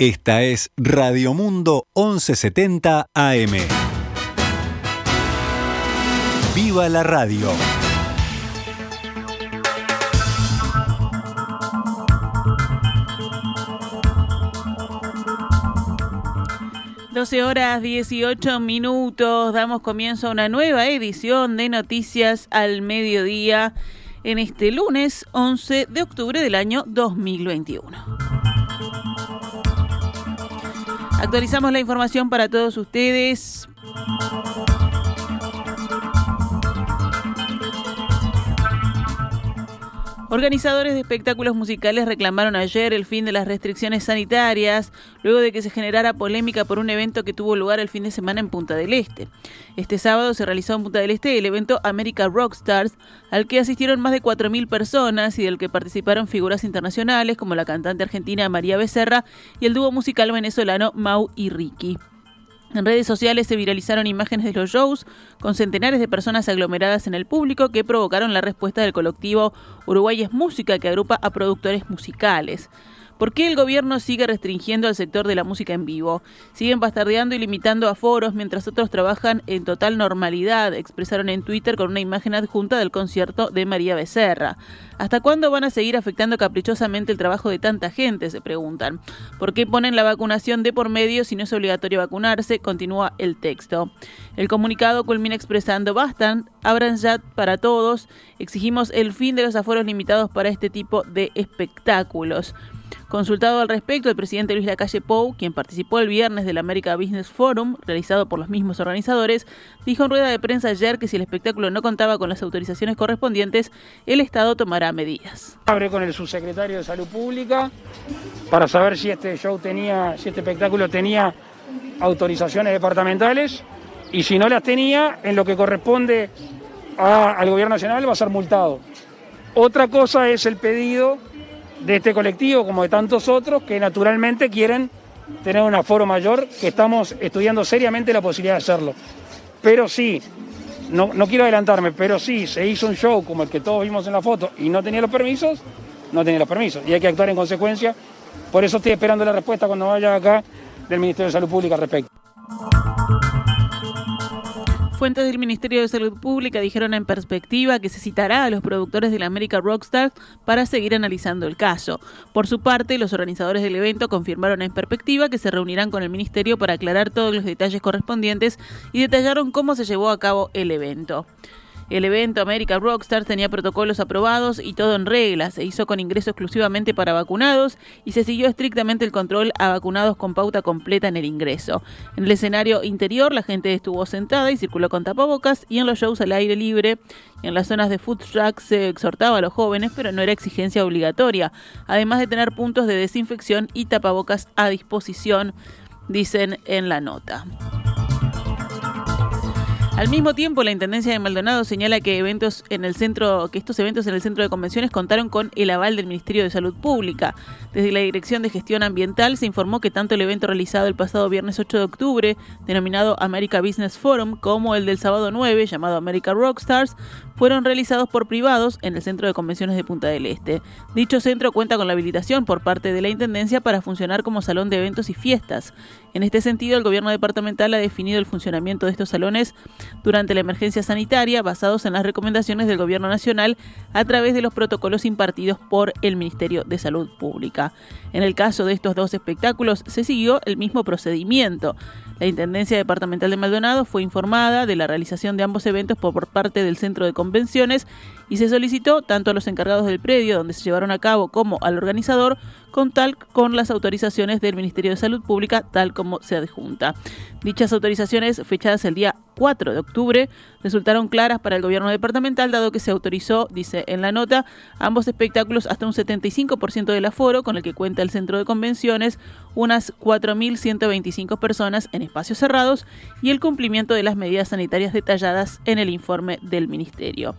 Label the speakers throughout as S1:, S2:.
S1: Esta es Radio Mundo 1170 AM. ¡Viva la radio!
S2: Doce horas 18 minutos, damos comienzo a una nueva edición de Noticias al Mediodía en este lunes 11 de octubre del año 2021. Actualizamos la información para todos ustedes. Organizadores de espectáculos musicales reclamaron ayer el fin de las restricciones sanitarias, luego de que se generara polémica por un evento que tuvo lugar el fin de semana en Punta del Este. Este sábado se realizó en Punta del Este el evento America Rockstars, al que asistieron más de 4.000 personas y del que participaron figuras internacionales como la cantante argentina María Becerra y el dúo musical venezolano Mau y Ricky. En redes sociales se viralizaron imágenes de los shows con centenares de personas aglomeradas en el público que provocaron la respuesta del colectivo Uruguay es Música que agrupa a productores musicales. ¿Por qué el gobierno sigue restringiendo al sector de la música en vivo? Siguen bastardeando y limitando a foros mientras otros trabajan en total normalidad, expresaron en Twitter con una imagen adjunta del concierto de María Becerra. ¿Hasta cuándo van a seguir afectando caprichosamente el trabajo de tanta gente? Se preguntan. ¿Por qué ponen la vacunación de por medio si no es obligatorio vacunarse? Continúa el texto. El comunicado culmina expresando, bastan, abran ya para todos, exigimos el fin de los aforos limitados para este tipo de espectáculos. Consultado al respecto, el presidente Luis Lacalle Pou, quien participó el viernes del America Business Forum, realizado por los mismos organizadores, dijo en rueda de prensa ayer que si el espectáculo no contaba con las autorizaciones correspondientes, el Estado tomará medidas.
S3: Hablé con el subsecretario de Salud Pública para saber si este show tenía, si este espectáculo tenía autorizaciones departamentales y si no las tenía, en lo que corresponde al gobierno nacional va a ser multado. Otra cosa es el pedido de este colectivo como de tantos otros que naturalmente quieren tener un aforo mayor, que estamos estudiando seriamente la posibilidad de hacerlo. Pero sí, no, no quiero adelantarme, pero sí, se hizo un show como el que todos vimos en la foto y no tenía los permisos, no tenía los permisos y hay que actuar en consecuencia. Por eso estoy esperando la respuesta cuando vaya acá del Ministerio de Salud Pública al respecto.
S2: Fuentes del Ministerio de Salud Pública dijeron en perspectiva que se citará a los productores de la América Rockstars para seguir analizando el caso. Por su parte, los organizadores del evento confirmaron en perspectiva que se reunirán con el Ministerio para aclarar todos los detalles correspondientes y detallaron cómo se llevó a cabo el evento. El evento América Rockstar tenía protocolos aprobados y todo en regla. Se hizo con ingreso exclusivamente para vacunados y se siguió estrictamente el control a vacunados con pauta completa en el ingreso. En el escenario interior la gente estuvo sentada y circuló con tapabocas y en los shows al aire libre y en las zonas de food truck se exhortaba a los jóvenes, pero no era exigencia obligatoria, además de tener puntos de desinfección y tapabocas a disposición, dicen en la nota. Al mismo tiempo, la Intendencia de Maldonado señala que eventos en el centro, que estos eventos en el centro de convenciones contaron con el aval del Ministerio de Salud Pública. Desde la Dirección de Gestión Ambiental se informó que tanto el evento realizado el pasado viernes 8 de octubre, denominado America Business Forum, como el del sábado 9, llamado America Rockstars, fueron realizados por privados en el Centro de Convenciones de Punta del Este. Dicho centro cuenta con la habilitación por parte de la Intendencia para funcionar como salón de eventos y fiestas. En este sentido, el gobierno departamental ha definido el funcionamiento de estos salones durante la emergencia sanitaria basados en las recomendaciones del gobierno nacional a través de los protocolos impartidos por el Ministerio de Salud Pública. En el caso de estos dos espectáculos se siguió el mismo procedimiento. La Intendencia Departamental de Maldonado fue informada de la realización de ambos eventos por parte del Centro de Convenciones y se solicitó tanto a los encargados del predio donde se llevaron a cabo como al organizador con tal con las autorizaciones del Ministerio de Salud Pública tal como se adjunta. Dichas autorizaciones fechadas el día 4 de octubre resultaron claras para el gobierno departamental dado que se autorizó, dice en la nota, ambos espectáculos hasta un 75% del aforo con el que cuenta el centro de convenciones, unas 4.125 personas en espacios cerrados y el cumplimiento de las medidas sanitarias detalladas en el informe del ministerio.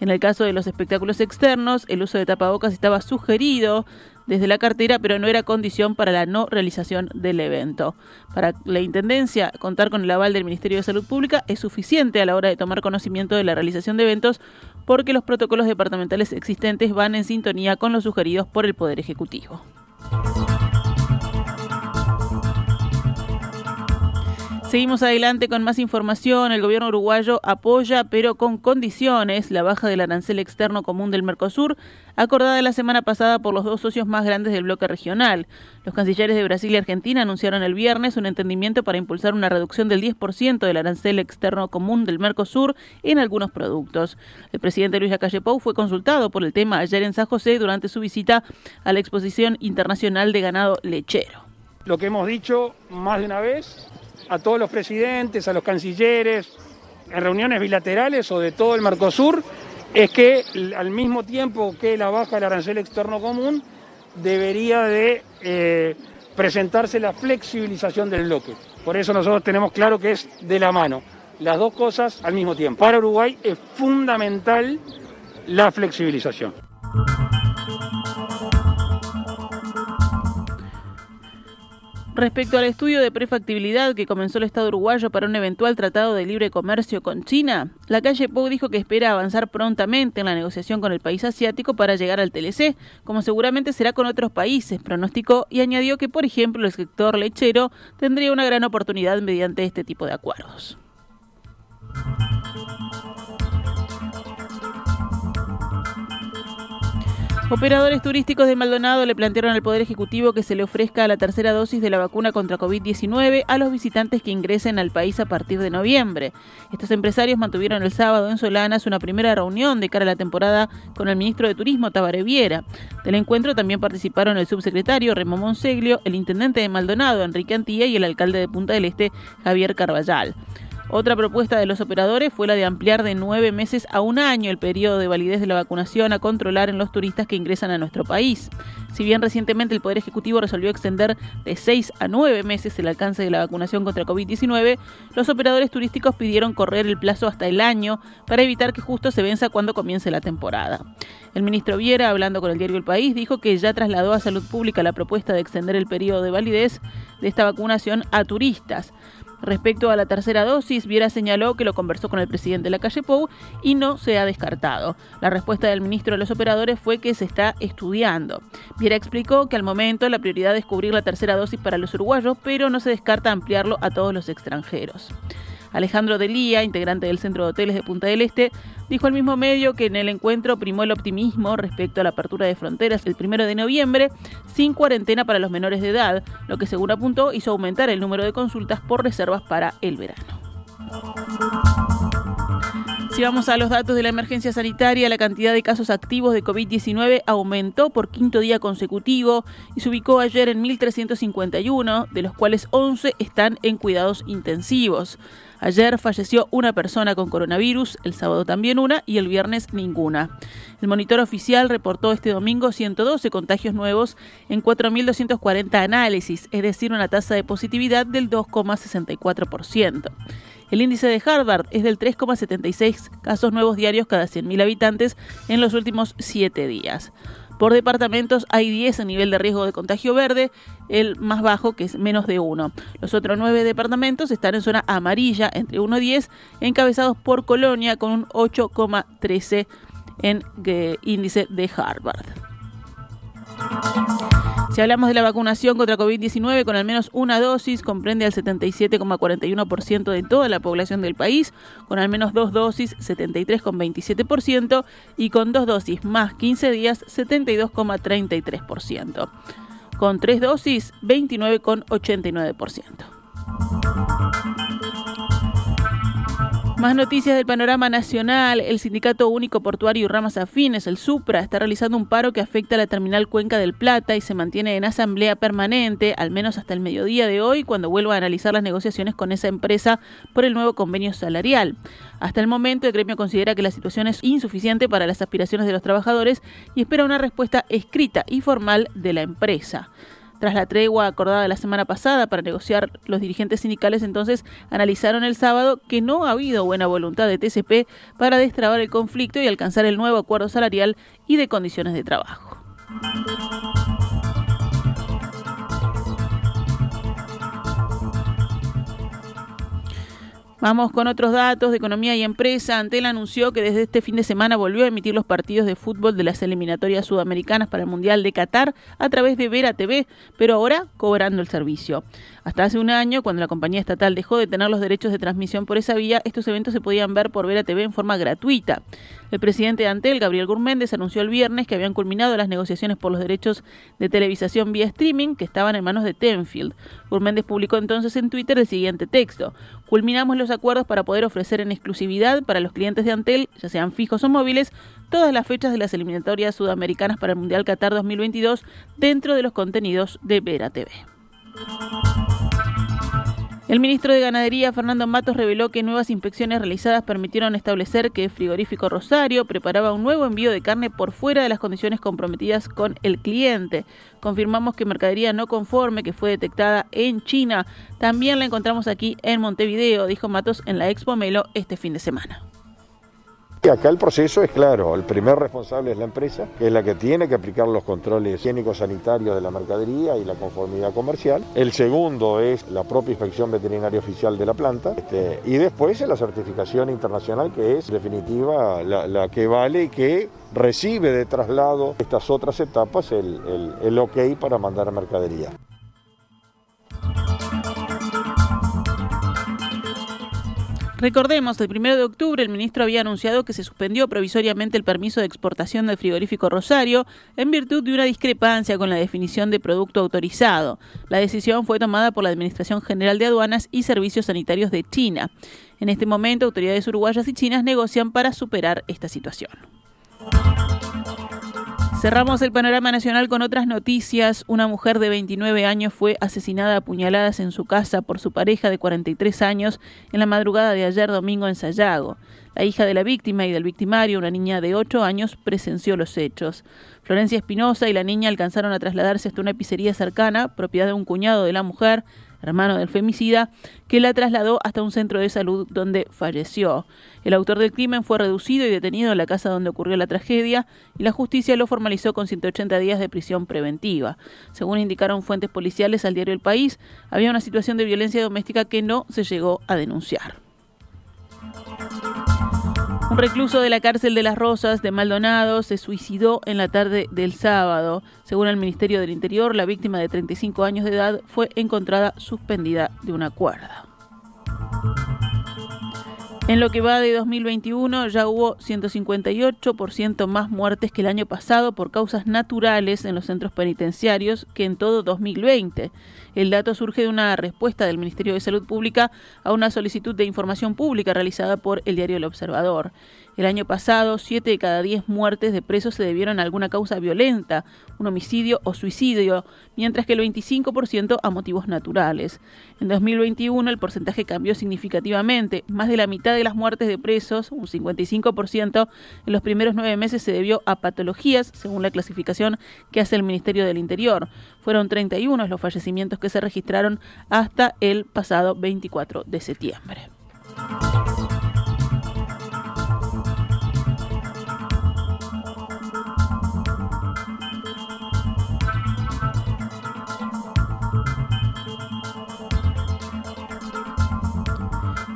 S2: En el caso de los espectáculos externos, el uso de tapabocas estaba sugerido desde la cartera, pero no era condición para la no realización del evento. Para la Intendencia, contar con el aval del Ministerio de Salud Pública es suficiente a la hora de tomar conocimiento de la realización de eventos porque los protocolos departamentales existentes van en sintonía con los sugeridos por el Poder Ejecutivo. Seguimos adelante con más información. El gobierno uruguayo apoya, pero con condiciones, la baja del arancel externo común del Mercosur, acordada la semana pasada por los dos socios más grandes del bloque regional. Los cancilleres de Brasil y Argentina anunciaron el viernes un entendimiento para impulsar una reducción del 10% del arancel externo común del Mercosur en algunos productos. El presidente Luis Lacalle Pou fue consultado por el tema ayer en San José durante su visita a la Exposición Internacional de Ganado Lechero.
S3: Lo que hemos dicho más de una vez a todos los presidentes, a los cancilleres, en reuniones bilaterales o de todo el Mercosur, es que al mismo tiempo que la baja del arancel externo común, debería de eh, presentarse la flexibilización del bloque. Por eso nosotros tenemos claro que es de la mano, las dos cosas al mismo tiempo. Para Uruguay es fundamental la flexibilización.
S2: Respecto al estudio de prefactibilidad que comenzó el Estado uruguayo para un eventual tratado de libre comercio con China, la calle Pou dijo que espera avanzar prontamente en la negociación con el país asiático para llegar al TLC, como seguramente será con otros países, pronosticó y añadió que, por ejemplo, el sector lechero tendría una gran oportunidad mediante este tipo de acuerdos. Operadores turísticos de Maldonado le plantearon al Poder Ejecutivo que se le ofrezca la tercera dosis de la vacuna contra COVID-19 a los visitantes que ingresen al país a partir de noviembre. Estos empresarios mantuvieron el sábado en Solanas una primera reunión de cara a la temporada con el ministro de Turismo, Tabaré Viera. Del encuentro también participaron el subsecretario Remo Monseglio, el intendente de Maldonado, Enrique Antilla, y el alcalde de Punta del Este, Javier Carballal. Otra propuesta de los operadores fue la de ampliar de nueve meses a un año el periodo de validez de la vacunación a controlar en los turistas que ingresan a nuestro país. Si bien recientemente el Poder Ejecutivo resolvió extender de seis a nueve meses el alcance de la vacunación contra COVID-19, los operadores turísticos pidieron correr el plazo hasta el año para evitar que justo se venza cuando comience la temporada. El ministro Viera, hablando con el diario El País, dijo que ya trasladó a Salud Pública la propuesta de extender el periodo de validez de esta vacunación a turistas. Respecto a la tercera dosis, Viera señaló que lo conversó con el presidente de la calle Pou y no se ha descartado. La respuesta del ministro de los operadores fue que se está estudiando. Viera explicó que al momento la prioridad es cubrir la tercera dosis para los uruguayos, pero no se descarta ampliarlo a todos los extranjeros. Alejandro Delía, integrante del Centro de Hoteles de Punta del Este, dijo al mismo medio que en el encuentro primó el optimismo respecto a la apertura de fronteras el primero de noviembre, sin cuarentena para los menores de edad, lo que según apuntó hizo aumentar el número de consultas por reservas para el verano. Si vamos a los datos de la emergencia sanitaria, la cantidad de casos activos de COVID-19 aumentó por quinto día consecutivo y se ubicó ayer en 1.351, de los cuales 11 están en cuidados intensivos. Ayer falleció una persona con coronavirus, el sábado también una y el viernes ninguna. El monitor oficial reportó este domingo 112 contagios nuevos en 4.240 análisis, es decir, una tasa de positividad del 2,64%. El índice de Harvard es del 3,76 casos nuevos diarios cada 100.000 habitantes en los últimos siete días. Por departamentos hay 10 en nivel de riesgo de contagio verde, el más bajo que es menos de 1. Los otros 9 departamentos están en zona amarilla entre 1 y 10, encabezados por Colonia con un 8,13 en eh, índice de Harvard. Si hablamos de la vacunación contra COVID-19 con al menos una dosis, comprende al 77,41% de toda la población del país, con al menos dos dosis, 73,27%, y con dos dosis más 15 días, 72,33%. Con tres dosis, 29,89%. Más noticias del panorama nacional. El Sindicato Único Portuario y Ramas Afines, el SUPRA, está realizando un paro que afecta a la terminal Cuenca del Plata y se mantiene en asamblea permanente, al menos hasta el mediodía de hoy, cuando vuelva a analizar las negociaciones con esa empresa por el nuevo convenio salarial. Hasta el momento, el gremio considera que la situación es insuficiente para las aspiraciones de los trabajadores y espera una respuesta escrita y formal de la empresa. Tras la tregua acordada la semana pasada para negociar, los dirigentes sindicales entonces analizaron el sábado que no ha habido buena voluntad de TCP para destrabar el conflicto y alcanzar el nuevo acuerdo salarial y de condiciones de trabajo. Vamos con otros datos de economía y empresa. Antel anunció que desde este fin de semana volvió a emitir los partidos de fútbol de las eliminatorias sudamericanas para el Mundial de Qatar a través de Vera TV, pero ahora cobrando el servicio. Hasta hace un año, cuando la compañía estatal dejó de tener los derechos de transmisión por esa vía, estos eventos se podían ver por Vera TV en forma gratuita. El presidente de Antel, Gabriel Gurméndez, anunció el viernes que habían culminado las negociaciones por los derechos de televisación vía streaming que estaban en manos de Tenfield. Gurméndez publicó entonces en Twitter el siguiente texto. Culminamos los acuerdos para poder ofrecer en exclusividad para los clientes de Antel, ya sean fijos o móviles, todas las fechas de las eliminatorias sudamericanas para el Mundial Qatar 2022 dentro de los contenidos de Vera TV. El ministro de Ganadería, Fernando Matos, reveló que nuevas inspecciones realizadas permitieron establecer que el frigorífico Rosario preparaba un nuevo envío de carne por fuera de las condiciones comprometidas con el cliente. Confirmamos que mercadería no conforme que fue detectada en China también la encontramos aquí en Montevideo, dijo Matos en la Expo Melo este fin de semana.
S4: Acá el proceso es claro, el primer responsable es la empresa, que es la que tiene que aplicar los controles higiénicos sanitarios de la mercadería y la conformidad comercial. El segundo es la propia inspección veterinaria oficial de la planta. Este, y después es la certificación internacional, que es definitiva la, que vale y que recibe de traslado estas otras etapas el, el, el ok para mandar mercadería.
S2: Recordemos, el 1 de octubre el ministro había anunciado que se suspendió provisoriamente el permiso de exportación del frigorífico Rosario en virtud de una discrepancia con la definición de producto autorizado. La decisión fue tomada por la Administración General de Aduanas y Servicios Sanitarios de China. En este momento, autoridades uruguayas y chinas negocian para superar esta situación. Cerramos el panorama nacional con otras noticias. Una mujer de 29 años fue asesinada a puñaladas en su casa por su pareja de 43 años en la madrugada de ayer domingo en Sayago. La hija de la víctima y del victimario, una niña de 8 años, presenció los hechos. Florencia Espinosa y la niña alcanzaron a trasladarse hasta una pizzería cercana, propiedad de un cuñado de la mujer, hermano del femicida, que la trasladó hasta un centro de salud donde falleció. El autor del crimen fue reducido y detenido en la casa donde ocurrió la tragedia y la justicia lo formalizó con 180 días de prisión preventiva. Según indicaron fuentes policiales al diario El País, había una situación de violencia doméstica que no se llegó a denunciar. Un recluso de la cárcel de las Rosas de Maldonado se suicidó en la tarde del sábado. Según el Ministerio del Interior, la víctima de 35 años de edad fue encontrada suspendida de una cuerda. En lo que va de 2021 ya hubo 158% más muertes que el año pasado por causas naturales en los centros penitenciarios que en todo 2020. El dato surge de una respuesta del Ministerio de Salud Pública a una solicitud de información pública realizada por el diario El Observador. El año pasado, 7 de cada 10 muertes de presos se debieron a alguna causa violenta, un homicidio o suicidio, mientras que el 25% a motivos naturales. En 2021 el porcentaje cambió significativamente. Más de la mitad de las muertes de presos, un 55%, en los primeros nueve meses se debió a patologías, según la clasificación que hace el Ministerio del Interior. Fueron 31 los fallecimientos que se registraron hasta el pasado 24 de septiembre.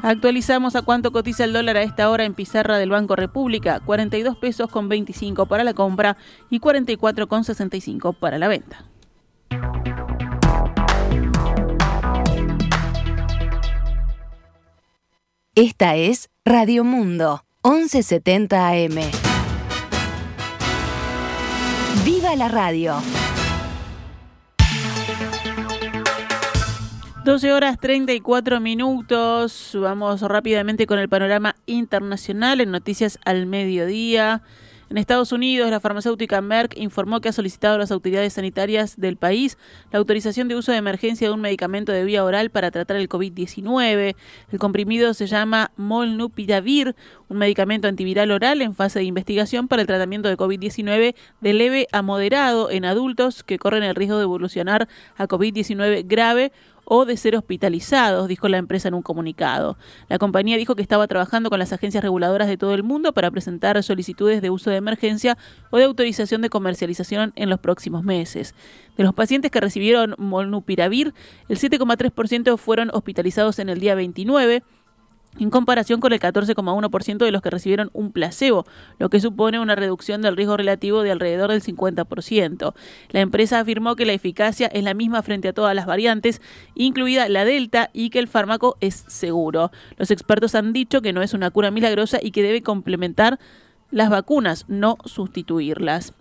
S2: Actualizamos a cuánto cotiza el dólar a esta hora en pizarra del Banco República, 42 pesos con 25 para la compra y 44 con 65 para la venta.
S5: Esta es Radio Mundo, 1170 AM. ¡Viva la radio!
S2: 12 horas 34 minutos. Vamos rápidamente con el panorama internacional en noticias al mediodía. En Estados Unidos, la farmacéutica Merck informó que ha solicitado a las autoridades sanitarias del país la autorización de uso de emergencia de un medicamento de vía oral para tratar el COVID-19. El comprimido se llama Molnupiravir, un medicamento antiviral oral en fase de investigación para el tratamiento de COVID-19 de leve a moderado en adultos que corren el riesgo de evolucionar a COVID-19 grave o de ser hospitalizados, dijo la empresa en un comunicado. La compañía dijo que estaba trabajando con las agencias reguladoras de todo el mundo para presentar solicitudes de uso de emergencia o de autorización de comercialización en los próximos meses. De los pacientes que recibieron Molnupiravir, el 7,3% fueron hospitalizados en el día 29, en comparación con el 14,1% de los que recibieron un placebo, lo que supone una reducción del riesgo relativo de alrededor del 50%. La empresa afirmó que la eficacia es la misma frente a todas las variantes, incluida la Delta, y que el fármaco es seguro. Los expertos han dicho que no es una cura milagrosa y que debe complementar las vacunas, no sustituirlas.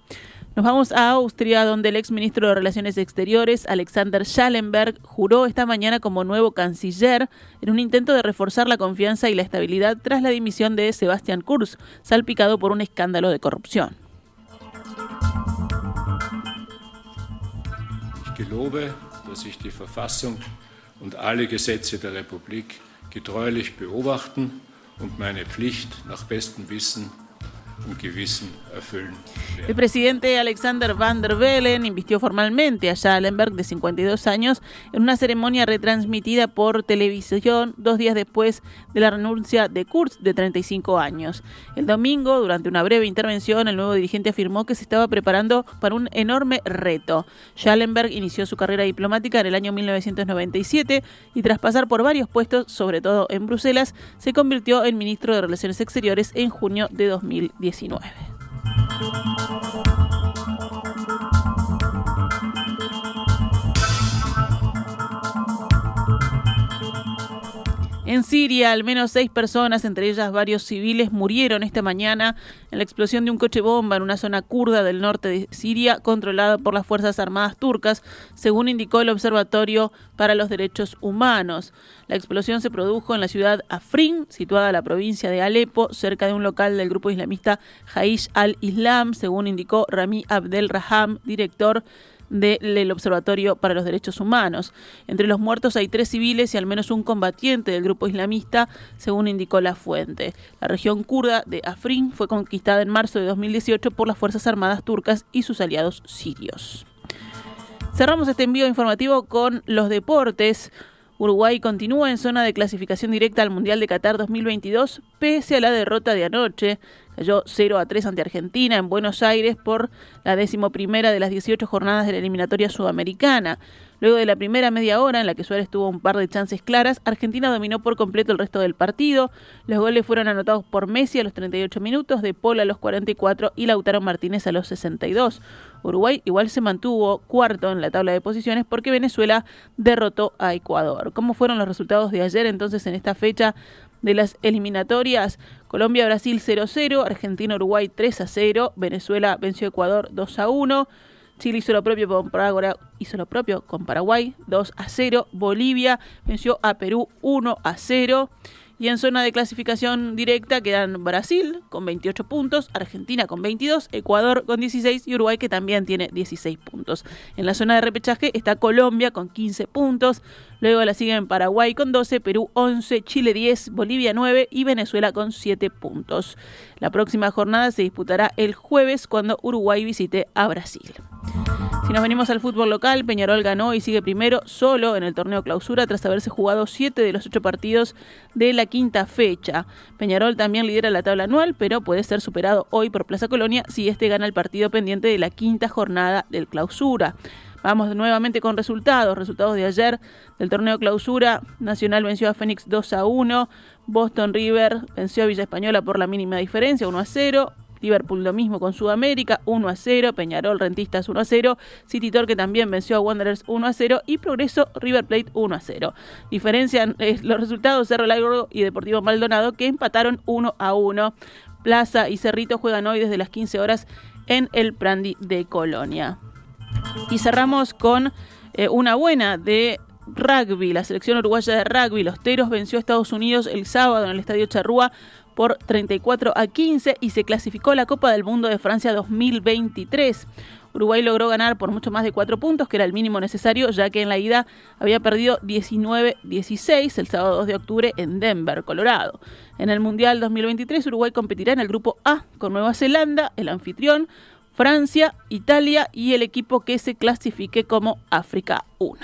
S2: Nos vamos a Austria, donde el exministro de Relaciones Exteriores, Alexander Schallenberg, juró esta mañana como nuevo canciller en un intento de reforzar la confianza y la estabilidad tras la dimisión de Sebastian Kurz, salpicado por un escándalo de corrupción.
S6: Ich gelobe, dass ich die Verfassung und alle Gesetze der Republik getreulich beobachten und meine Pflicht nach bestem Wissen
S2: El presidente Alexander Van der Bellen invistió formalmente a Schallenberg, de 52 años, en una ceremonia retransmitida por televisión dos días después de la renuncia de Kurz, de 35 años. El domingo, durante una breve intervención, el nuevo dirigente afirmó que se estaba preparando para un enorme reto. Schallenberg inició su carrera diplomática en el año 1997 y tras pasar por varios puestos, sobre todo en Bruselas, se convirtió en ministro de Relaciones Exteriores en junio de 2010. 19. En Siria, al menos seis personas, entre ellas varios civiles, murieron esta mañana en la explosión de un coche bomba en una zona kurda del norte de Siria, controlada por las Fuerzas Armadas turcas, según indicó el Observatorio para los Derechos Humanos. La explosión se produjo en la ciudad Afrin, situada en la provincia de Alepo, cerca de un local del grupo islamista Jaish al-Islam, según indicó Rami Abdel Raham, director del Observatorio para los Derechos Humanos. Entre los muertos hay tres civiles y al menos un combatiente del grupo islamista, según indicó la fuente. La región kurda de Afrin fue conquistada en marzo de 2018 por las Fuerzas Armadas turcas y sus aliados sirios. Cerramos este envío informativo con los deportes. Uruguay continúa en zona de clasificación directa al Mundial de Qatar 2022 pese a la derrota de anoche. Cayó 0 a 3 ante Argentina en Buenos Aires por la decimoprimera de las 18 jornadas de la eliminatoria sudamericana. Luego de la primera media hora en la que Suárez tuvo un par de chances claras, Argentina dominó por completo el resto del partido. Los goles fueron anotados por Messi a los 38 minutos, De Paul a los 44 y Lautaro Martínez a los 62. Uruguay igual se mantuvo cuarto en la tabla de posiciones porque Venezuela derrotó a Ecuador. ¿Cómo fueron los resultados de ayer entonces en esta fecha de las eliminatorias? Colombia-Brasil 0-0, Argentina-Uruguay 3-0, Venezuela venció a Ecuador 2-1. Chile hizo lo propio con Paraguay, hizo lo propio con Paraguay 2 a 0. Bolivia venció a Perú 1 a 0. Y en zona de clasificación directa quedan Brasil con 28 puntos, Argentina con 22, Ecuador con 16 y Uruguay que también tiene 16 puntos. En la zona de repechaje está Colombia con 15 puntos, luego la siguen Paraguay con 12, Perú 11, Chile 10, Bolivia 9 y Venezuela con 7 puntos. La próxima jornada se disputará el jueves cuando Uruguay visite a Brasil. Si nos venimos al fútbol local, Peñarol ganó y sigue primero solo en el torneo clausura tras haberse jugado siete de los ocho partidos de la quinta fecha. Peñarol también lidera la tabla anual, pero puede ser superado hoy por Plaza Colonia si este gana el partido pendiente de la quinta jornada del clausura. Vamos nuevamente con resultados. Resultados de ayer del torneo clausura. Nacional venció a Fénix 2 a 1. Boston River venció a Villa Española por la mínima diferencia, 1 a 0. Liverpool lo mismo con Sudamérica, 1 a 0, Peñarol Rentistas 1 a 0, City Torque también venció a Wanderers 1 a 0 y Progreso River Plate 1 a 0. Diferencian eh, los resultados Cerro Largo y Deportivo Maldonado que empataron 1 a 1. Plaza y Cerrito juegan hoy desde las 15 horas en el Prandi de Colonia. Y cerramos con eh, una buena de rugby, la selección uruguaya de rugby. Los Teros venció a Estados Unidos el sábado en el Estadio Charrúa por 34 a 15 y se clasificó a la Copa del Mundo de Francia 2023. Uruguay logró ganar por mucho más de 4 puntos, que era el mínimo necesario, ya que en la ida había perdido 19-16 el sábado 2 de octubre en Denver, Colorado. En el Mundial 2023, Uruguay competirá en el grupo A con Nueva Zelanda, el anfitrión, Francia, Italia y el equipo que se clasifique como África 1.